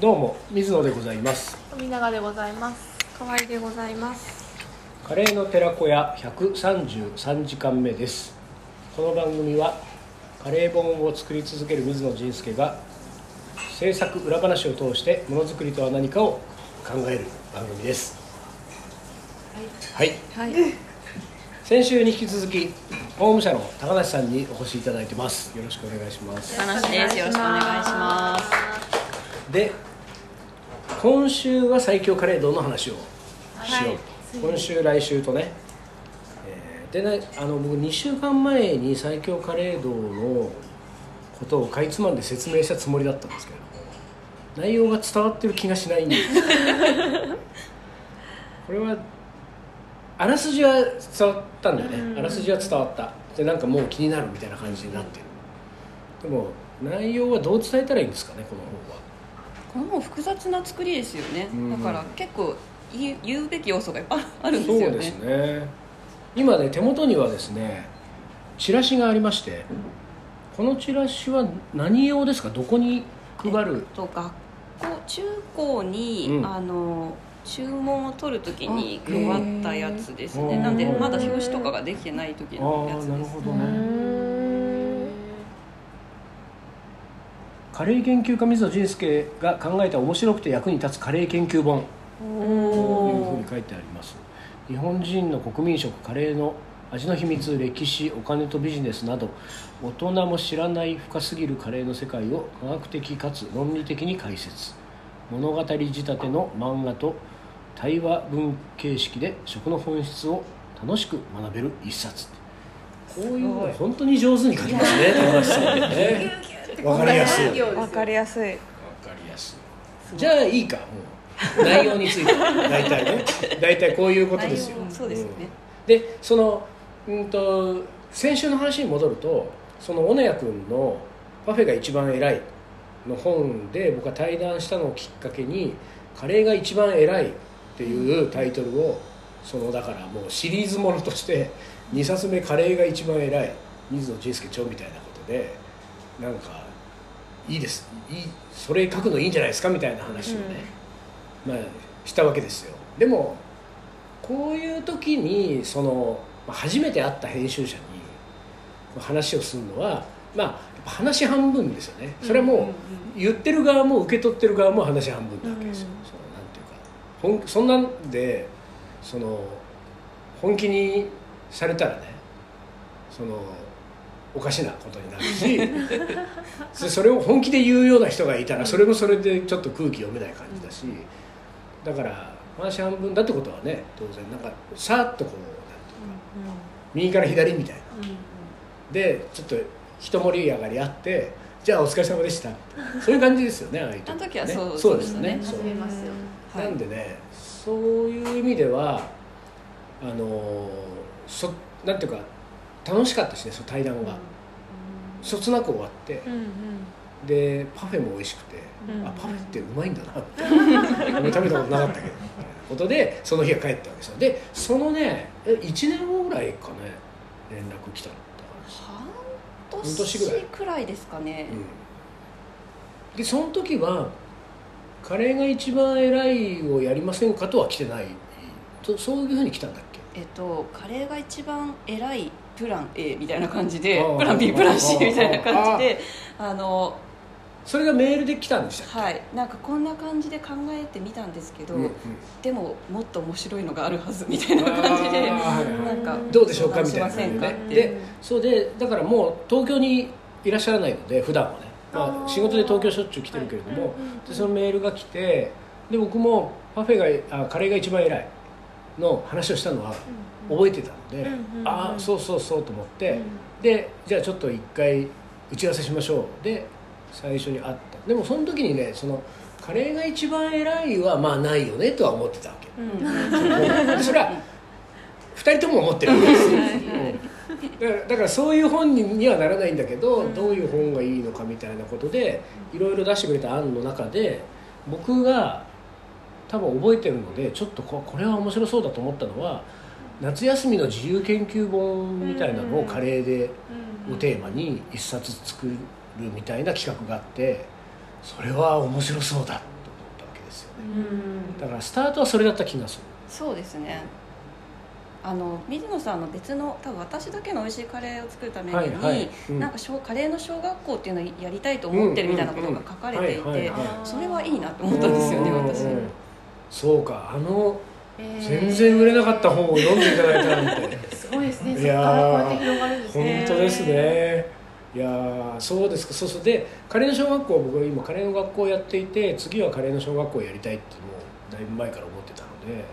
どうも水野でございます。富永でございます。河合でございます。カレーの寺子屋133時間目です。この番組はカレー本を作り続ける水野仁介が制作裏話を通してものづくりとは何かを考える番組です。はい、はい。先週に引き続き法務社の高梨さんにお越しいただいてます。よろしくお願いします。話です。よろしくお願いします。で今週は最強カレー丼の話をしよう。と、今週来週とね、えーでねあの僕2週間前に最強カレー丼のことをかいつまんで説明したつもりだったんですけれども内容が伝わってる気がしないんです。これはあらすじは伝わったんだよね、あらすじは伝わった。でなんかもう気になるみたいな感じになってる。でも内容はどう伝えたらいいんですかねこの本はこの本複雑な作りですよね、うん。だから結構言うべき要素がいっぱいあるんですよね。そうですね。今ね手元にはですねチラシがありましてこのチラシは何用ですか？どこに配る？と学校中高に、うん。あの注文を取るときに配ったやつですね。うんなんでまだ表紙とかができてない時あのやつです。あなるほどねカレー研究家水野仁介が考えた面白くて役に立つカレー研究本。というふうに書いてあります。日本人の国民食カレーの味の秘密歴史お金とビジネスなど大人も知らない深すぎるカレーの世界を科学的かつ論理的に解説。物語仕立ての漫画と対話文形式で食の本質を楽しく学べる一冊。こういうの本当に上手に書きますね高橋さんねわかりやすい。わわかりやすい。かりやすい。じゃあいいかもう。内容について。大体ね。大体こういうことですよ。内容そうですね。ん。でそのうんと先週の話に戻るとその小野谷君の「パフェが一番偉い」の本で僕は対談したのをきっかけに「カレーが一番偉い」っていうタイトルをそのだからもうシリーズものとして2冊目「カレーが一番偉い」水野仁介長みたいなことでなんかいいです。いいそれ書くのいいんじゃないですかみたいな話をね、まあ、したわけですよ。でもこういう時にそのまあ初めて会った編集者に話をするのはまあ話半分ですよね。それはもう言ってる側も受け取ってる側も話半分なわけですよ、うんそのなんていうか。本そんなんでその本気にされたらねそのおかしなことになるし そそれを本気で言うような人がいたらそれもそれでちょっと空気読めない感じだしだから話半分だってことはね当然なんかさっとこうなんていうか右から左みたいな。でちょっと一盛り上がりあってじゃあお疲れ様でしたそういう感じですよねああいうあの時はね。そうそうですね。すなんでねそういう意味ではあのそなんていうか楽しかったしねその対談が、そつなく終わって。でパフェも美味しくて、うん。あパフェってうまいんだなって。俺食べたことなかったけどことでその日が帰ったわけですよでそのねえ1年後ぐらいかね連絡来たの。半半年ぐらい年くらいですかね、うん、でその時は「カレーが一番偉い」をやりませんかとは来てない。とそういうふうに来たんだっけ？えっとカレーが一番偉いプラン A みたいな感じでプラン B プラン C みたいな感じであのそれがメールで来たんでしたっはい。なんかこんな感じで考えてみたんですけど、け、うんうん。でももっと面白いのがあるはずみたいな感じでなんかどうでしょうかみたいな感じでねでそうでだからもう東京にいらっしゃらないので普段はね、まあ、仕事で東京しょっちゅう来てるけれども、でそのメールが来てで僕もパフェがあカレーが一番偉いの話をしたのは覚えてたので、ああそうそうそうと思って、うん。でじゃあちょっと一回打ち合わせしましょう。で最初に会った。でもその時にねそのカレーが一番偉いはまあないよねとは思ってたわけ。うん。それは2人とも思ってるわけです。だからだからそういう本にはならないんだけど、どういう本がいいのかみたいなことでいろいろ出してくれた案の中で僕が多分覚えてるのでちょっとここれは面白そうだと思ったのは夏休みの自由研究本みたいなのをカレーでをテーマに一冊作るみたいな企画があってそれは面白そうだとですよね。うん。だからスタートはそれだった気がする。そうですね。あの水野さんの別の多分私だけの美味しいカレーを作るために、はいはい。うん。なんか小カレーの小学校っていうのをやりたいと思ってるみたいなことが書かれていてそれはいいなと思ったんですよねうん私うんそうかあのえー。全然売れなかった本を読んでいただいたなんて。すごいですね。いやーそこ広がるんです本ね当ですね。いやーそうですか。そうそう。でカレーの小学校僕は今カレーの学校をやっていて次はカレーの小学校をやりたいっていうだいぶ前から思ってたので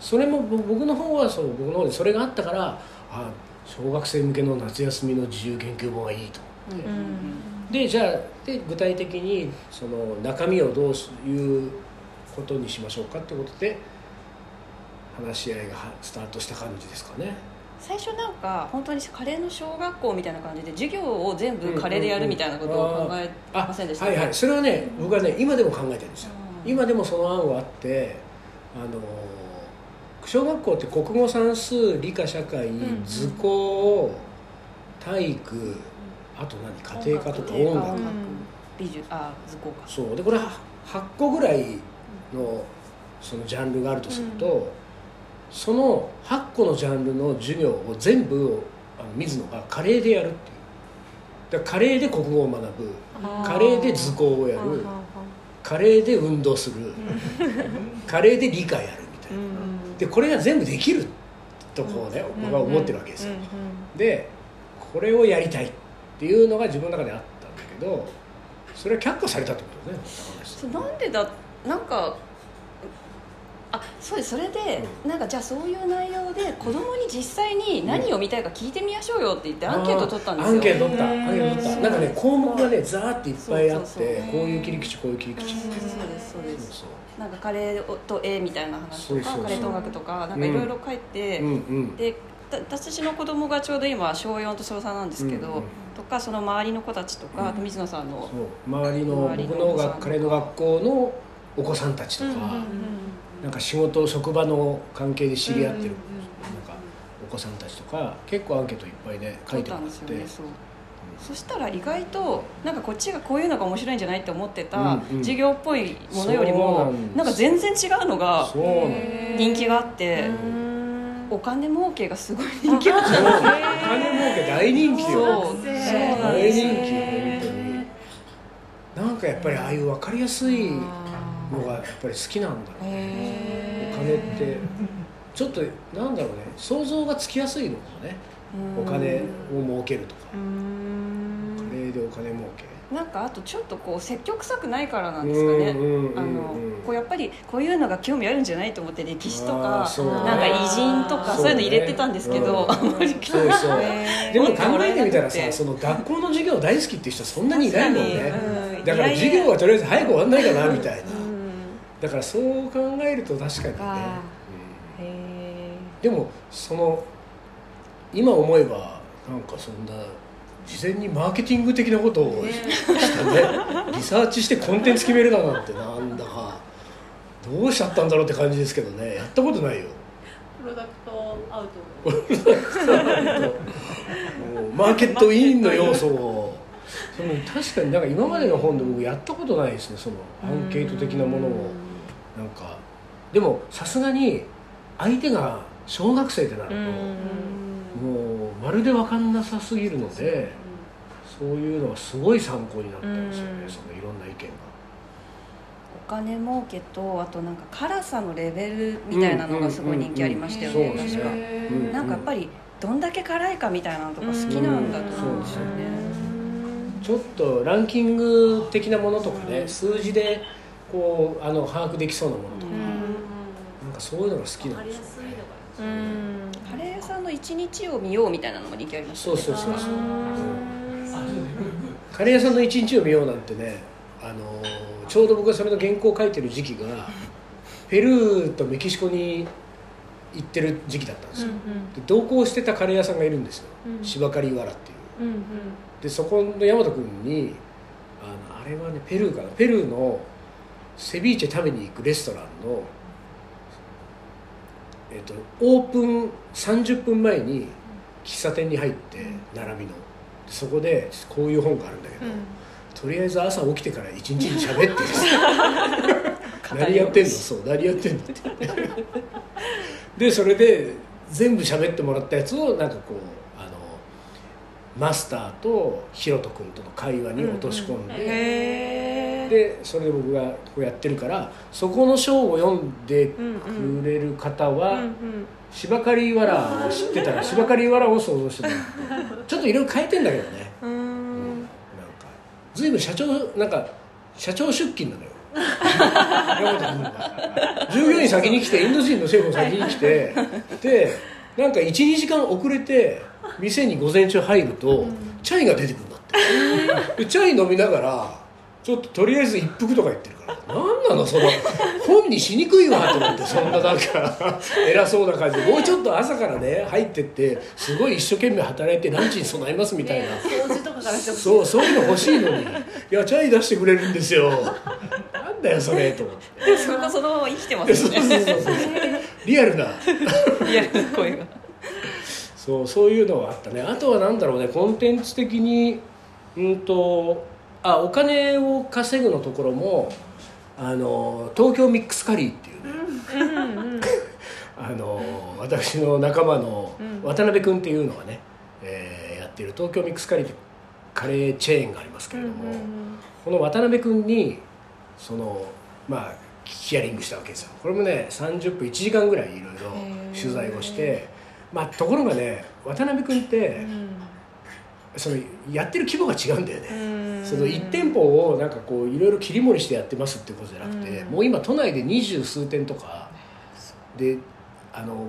それもぼ僕の方はそう僕の方でそれがあったからあ小学生向けの夏休みの自由研究本はいいと。思って、うん。でじゃあで具体的にその中身をどういうことにしましょうかってことで話し合いがはスタートした感じですかね。最初なんか本当にカレーの小学校みたいな感じで授業を全部カレーでやるみたいなことを考えあませんでした？はいはい。それはね僕はね今でも考えてるんですよ。うん。今でもその案はあってあの小学校って国語算数理科社会ん図工体育あと何家庭科とか音楽。美術あ図工か。そう。でこれは8個ぐらいのそのジャンルがあるとすると、その8個のジャンルの授業を全部あの水野がカレーでやるっていう。だカレーで国語を学ぶ。カレーで図工をやる。カレーで運動する。カレーで理科やるみたいな。でこれが全部できるとこうね僕は思ってるわけですよ。でこれをやりたいっていうのが自分の中であったんだけどそれは却下されたってことね。なんでだなんかあそうです。それで、なんかじゃあそういう内容で子供に実際に何を見たいか聞いてみましょうよって言ってアンケート取ったんですよ。アンケート取った。アンケート取った。なんかね項目がねザーっていっぱいあってそうそうそう。こういう切り口こういう切り口。そうですそうです。そうですそなんかカレーと絵みたいな話とそうそうそう。かカレーと音楽とかなんかいろいろ書いて、ううんうん。でた私の子供がちょうど今小4と小3なんですけど、うんうん。とかその周りの子たちとか、水野さんの、周りの周りの僕のカレーの学校のお子さんたちとか、なんか仕事職場の関係で知り合ってる、なんかお子さんたちとか結構アンケートいっぱいね書いてもらっ取ったんですよて、ねそう。そしたら意外となんかこっちがこういうのが面白いんじゃないって思ってた授業っぽいものよりもなんか全然違うのが人気があってお金儲けがすごい人気があった。そう。お金儲け大人気よ。そう。大です。人気なんかやっぱりああいう分かりやすいのがやっぱり好きなんだろうね。お金って。ちょっとなんだろうね。想像がつきやすいのかもね。お金を儲けるとか。カレーでお金儲け。なんかあとちょっとこう積極臭くないからなんですかね。こうやっぱりこういうのが興味あるんじゃないと思って歴史とあかなんか偉人とかそういうの入れてたんですけど、うん。あんまりそうそう。へーでも考えてみたらさその学校の授業大好きっていう人そんなにいないもんね。だから授業はとりあえず早く終わんないかなみたいな。うんだからそう考えると確かにね。でもその今思えばなんかそんな事前にマーケティング的なことをしたねリサーチしてコンテンツ決めるだなんてなんだかどうしちゃったんだろうって感じですけどね。やったことないよ。プロダクトアウト。マーケットインの要素を。その確かになんか今までの本で僕やったことないですねそのアンケート的なものをなんかでもさすがに相手が小学生ってなるともうまるで分かんなさすぎるのでそういうのはすごい参考になったんですよねうん。そのいろんな意見が。お金儲けとあとなんか辛さのレベルみたいなのがすごい人気ありましたよね確か。なんかやっぱりどんだけ辛いかみたいなのとか好きなんだと思うん。ですよね。ちょっとランキング的なものとかね数字でこうあの把握できそうなものとか。なんかそういうのが好きなんですよね。カレー屋さんの一日を見ようみたいなのも人気ありましたそうそうそうそう。カレー屋さんの一日を見ようなんてねあのちょうど僕がそれの原稿を書いてる時期が ペルーとメキシコに行ってる時期だったんですよ、で同行してたカレー屋さんがいるんですよ、うん。芝刈りわらっていう。うんうん。でそこの大和君にあのあれはねペルーかな。ペルーのセビーチェ食べに行くレストランの、えっとオープン30分前に喫茶店に入って並びの。そこでこういう本があるんだけど、とりあえず朝起きてから一日に喋ってる。何やってんの？そう何やってんのって。でそれで全部喋ってもらったやつをなんかこうあのマスターとヒロト君との会話に落とし込んで、へえでそれで僕がこうやってるからそこの章を読んでくれる方は、芝刈りわらを知ってたら芝刈りわらを想像してもらってちょっといろいろ変えてんだけどね。うん。なんか随分社長なんか社長出勤なのよ。従業員先に来てインド人のシェフも先に来てでなんか12時間遅れて店に午前中入ると、チャイが出てくるんだって、でチャイ飲みながらちょっととりあえず一服とか言ってるから。何なのその本にしにくいわと思ってそんななんか 偉そうな感じで。もうちょっと朝からね入ってってすごい一生懸命働いてランチに備えますみたいな、掃除とかからしてほしいそうそういうの欲しいのに。いやチャイ出してくれるんですよ。なんだよそれと思って。それがそのまま生きてますそうよねそうそうそう。リアルな。リアルな声が。そうそういうのはあったね。あとはなんだろうねコンテンツ的にうんとあお金を稼ぐのところもあの東京ミックスカリーっていうね、あの私の仲間の渡辺君っていうのがね、えーやっている東京ミックスカリーってカレーチェーンがありますけれども、この渡辺君にそのまあヒアリングしたわけですよ。これもね30分1時間ぐらいいろいろ取材をしてまあところがね渡辺君って、そのやってる規模が違うんだよね、その1店舗をなんかこういろいろ切り盛りしてやってますってことじゃなくて、もう今都内で二十数店とかであの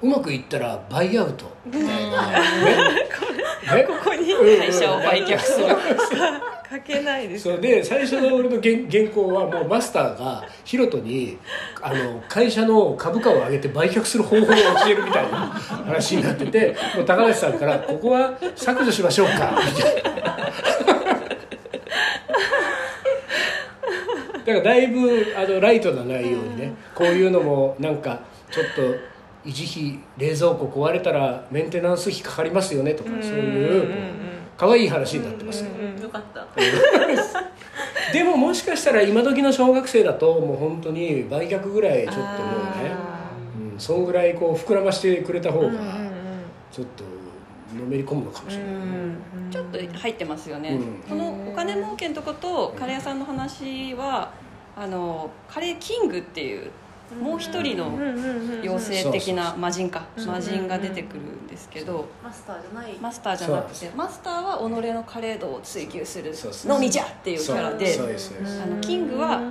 うまくいったらバイアウト。みたいな、ね ね。ここにうん会社を売却する 書けないですそうで最初の俺の原原稿はもうマスターがヒロトにあの会社の株価を上げて売却する方法を教えるみたいな話になっててもう高橋さんから「ここは削除しましょうか」みたいな。だからだいぶあのライトな内容にねこういうのもなんかちょっと維持費冷蔵庫壊れたらメンテナンス費かかりますよねとかそういう可愛い話になってます。よよかった。でももしかしたら今時の小学生だともう本当に売却ぐらいちょっともうね、うん、そんぐらいこう膨らましてくれた方がちょっとのめり込むのかもしれない、ちょっと入ってますよね、うん。このお金儲けのとことカレー屋さんの話はあのカレーキングっていうもう一人の妖精的な魔人か。魔人が出てくるんですけど。マスターじゃない。マスターじゃなくてマスターは己のカレー度を追求するのみじゃっていうキャラであのキングは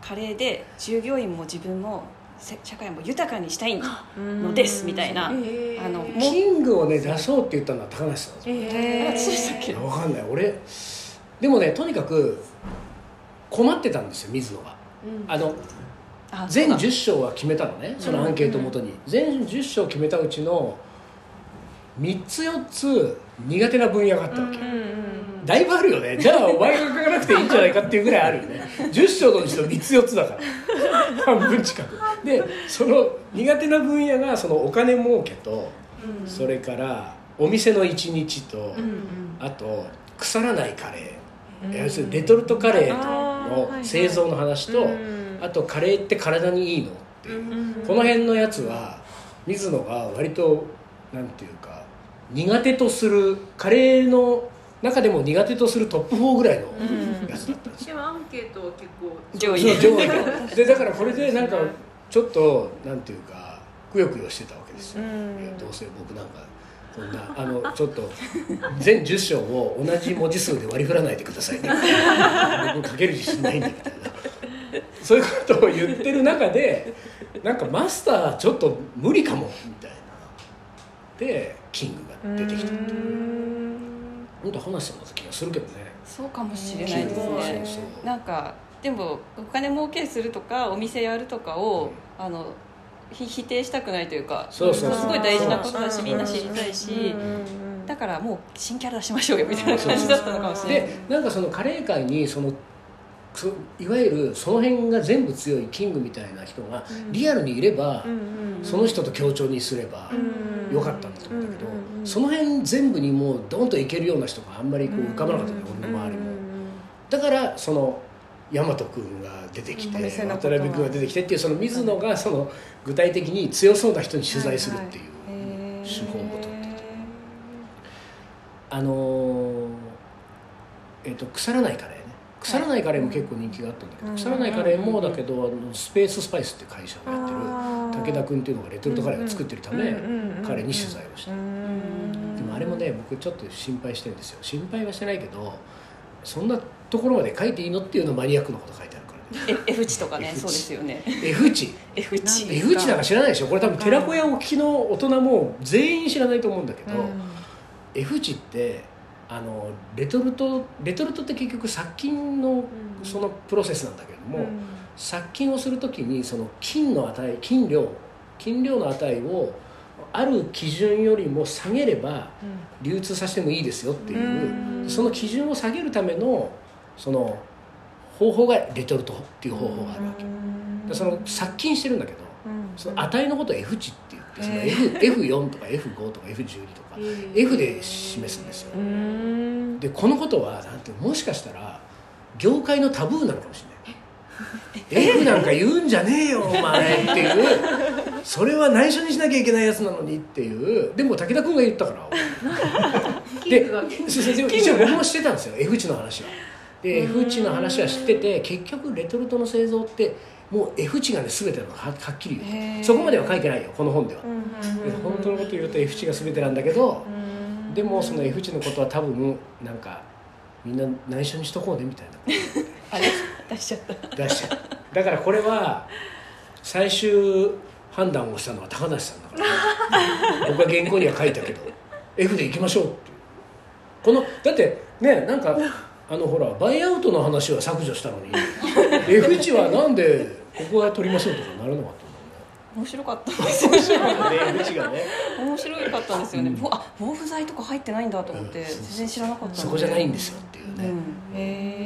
カレーで従業員も自分もせ社会も豊かにしたいのですみたいなあへー。のもうキングをね出そうって言ったのは高梨さんですよ。へー。したっけ分かんない。俺でもねとにかく困ってたんですよ水野が。うん。あのあ全そうだ10章は決めたのねそのアンケートをもとに、全10章決めたうちの3つ4つ苦手な分野があったわけ、だいぶあるよね。じゃあお前が書かなくていいんじゃないかっていうぐらいあるよね。10章のうちの3つ4つだから。半分近く。でその苦手な分野がそのお金儲けと、それからお店の一日と、あと腐らないカレー、要するにレトルトカレーの製造の話と、あとカレーって体にいいの？っていう、この辺のやつは水野が割となんていうか苦手とするカレーの中でも苦手とするトップ4ぐらいのやつだったんですよ、でもアンケートは結構上位。上位。ででだからこれでなんかちょっとなんていうかくよくよしてたわけですよ、いやどうせ僕なんかこんなあのちょっと全10章を同じ文字数で割り振らないでくださいね。僕書ける自信ないんだみたいな そういうことを言ってる中でなんかマスターちょっと無理かもみたいな。でキングが出てきた。っていう本当話したような気がするけどね。そうかもしれない。ですそう。ねそうなんかでもお金儲けするとかお店やるとかを、あのひ否定したくないというかそうそうそう。すごい大事なことだしみんな知りたいしだからもう新キャラ出しましょうよみたいな感じだったのかもしれない。でなんかそのカレー界にそのそいわゆるその辺が全部強いキングみたいな人がリアルにいれば、その人と協調にすればよかったんだと思うんだけど、その辺全部にもうドンといけるような人があんまりこう浮かばなかったのよ、俺の周りも。だからその大和君が出てきて渡辺君が出てきてっていうその水野がその具体的に強そうな人に取材するっていう、手法をとってあのーえっと腐らないカレーね腐らないカレーも結構人気があったんだけど、うん腐らないカレーもだけどあのスペーススパイスって会社がやってる武田君っていうのがレトルトカレーを作ってるため、うんうんうん彼に取材をした、うん。でもあれもね僕ちょっと心配してるんですよ。心配はしてないけどそんなところまで書いていいのっていうのマニアックなこと書いてあるからね。え F 値とかねそうですよね。F 値 F 値 F 値なんか知らないでしょ？これ多分寺子屋沖の大人も全員知らないと思うんだけど、F 値ってあのレトルトレトルトって結局殺菌のそのプロセスなんだけれども、殺菌をするときにその菌の値菌量菌量の値をある基準よりも下げれば流通させてもいいですよっていう、うん。その基準を下げるためのその方法がレトルトっていう方法があるわけ、でその殺菌してるんだけどその値のことを F 値って言ってその F F4 とか F5 とか F12 とか F で示すんですよ。うん。でこのことはなんてもしかしたら業界のタブーなのかもしれない。F なんか言うんじゃねえよお前っていう。それは内緒にしなきゃいけないやつなのにっていう。でも武田君が言ったから。で一応僕も知ってたんですよ F 値の話は。で F 値の話は知ってて結局レトルトの製造ってもう F 値がね全てなのははっきり言う。そこまでは書いてないよこの本では。でうん本当のこと言うと F 値が全てなんだけどうん。でもその F 値のことは多分なんかみんな内緒にしとこうねみたいあれ？出しちゃった。な出しちゃう。だからこれは最終判断をしたのは高梨さんだから。僕は原稿には書いたけど F でいきましょうってこのだってねなんかあのほらバイアウトの話は削除したのに F 値はなんでここは取りましょうとかならなかった面白かったんですよんだね。面白かったんですよね、うん。ぼあ防腐剤とか入ってないんだと思って、うん。全然知らなかったそこじゃないんですよっていうね、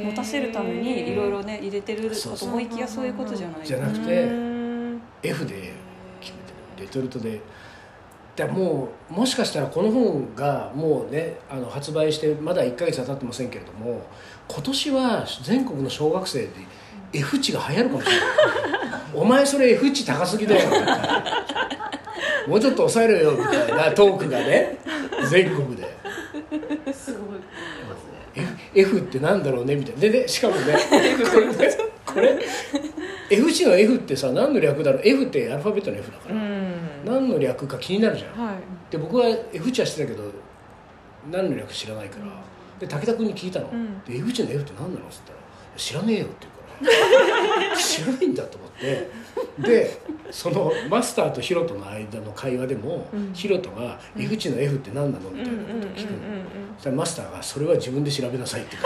うん。持たせるためにいろいろね入れてるかと思いきやそういうことじゃないじゃなくてうん F で決めてる。レトルトで。もうもしかしたらこの本がもうねあの発売してまだ1か月は経ってませんけれども今年は全国の小学生で F 値が流行るかもしれない。お前それ F 値高すぎだよ。みたいなもうちょっと抑えろよみたいなトークがね。全国で。すごい。F, F ってなんだろうねみたいな。ででしかもねこれねこれ F 値の F ってさ何の略だろう？F ってアルファベットの F だから、うん。何の略か気になるじゃん。はい。で僕は F 値はしてたけど何の略知らないから、で武田君に聞いたの「ん。で F 値の F って何なの?」っつったら「知らねえよ」って言うから知らないんだと思って。でそのマスターとヒロトの間の会話でも、うん。ヒロトが「F 値の F って何なの?」みたいなことを聞くの、そしたらマスターが「それは自分で調べなさい」って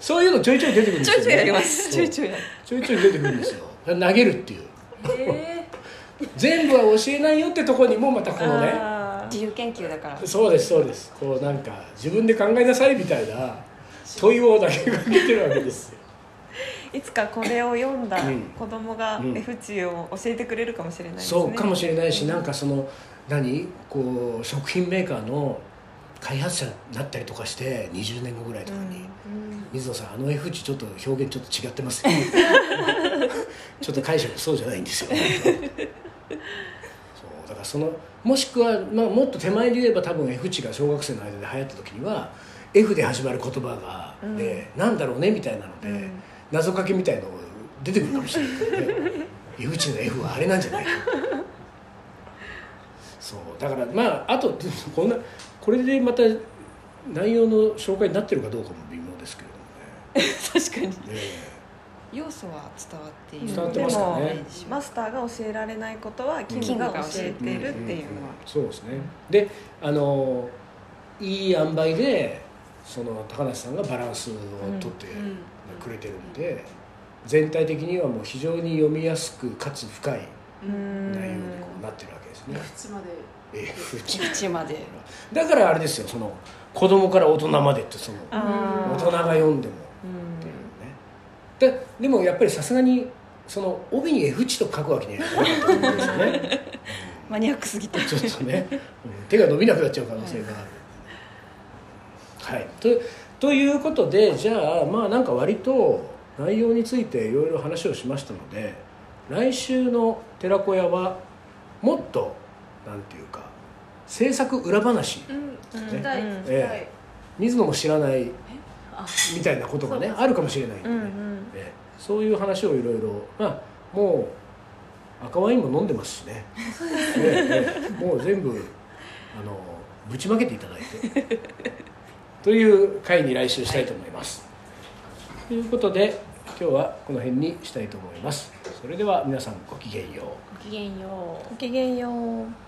そういうのちょいちょい出てくるんですよ、ね、ちょいちょいやります。ちょいちょいちょいちょい出てくるんですよ。投げるっていう。え。全部は教えないよってところにもまたこのね。自由研究だから。そうですそうです。こうなんか自分で考えなさいみたいな問いを投げかけてるわけですよ。いつかこれを読んだうん。子供がうん。F 値を教えてくれるかもしれないですね。そうかもしれないしなんかその何？こう食品メーカーの開発者になったりとかして20年後ぐらいとかに、水野さんあの F 値ちょっと表現ちょっと違ってます？よ ちょっと解釈そうじゃないんですよ。そうだからそのもしくは、まあ、もっと手前で言えば多分 F 値が小学生の間で流行った時には F で始まる言葉が、でなんだろうねみたいなので、うん。謎かけみたいの出てくるかもしれないけどね。F 値の F はあれなんじゃない？かそう。だからまああとこんなこれでまた内容の紹介になってるかどうかも微妙ですけれ 確かに。どもねね要素は伝わっている。伝わってますかね。マスターが教えられないことはキングが教えてる。っていうのは。そうですね。であのいい塩梅でその高梨さんがバランスをとってうんくれてるんで、全体的にはもう非常に読みやすくかつ深いうん。内容にこうなってるわけですね、靴まで？だからあれですよその子供から大人までってその大人が読んでも。っていうねででもやっぱりさすがにその帯に F 値と書くわけにはいかなかったと思うんですよね。マニアックすぎて。ちょっとね、うん。手が伸びなくなっちゃう可能性があるはい。とということでじゃあまあなんか割と内容についていろいろ話をしましたので来週の寺子屋はもっとなんていうか制作裏話ね。え水野も知らないあ。みたいなことがねあるかもしれないんでね、うんうん。ええ。そういう話をいろいろまあもう赤ワインも飲んでますしね。ええええ。もう全部あのぶちまけていただいてという回に来週したいと思います、ということで今日はこの辺にしたいと思います。それでは皆さんごきげんよう。ごきげんよう。ごきげんよう。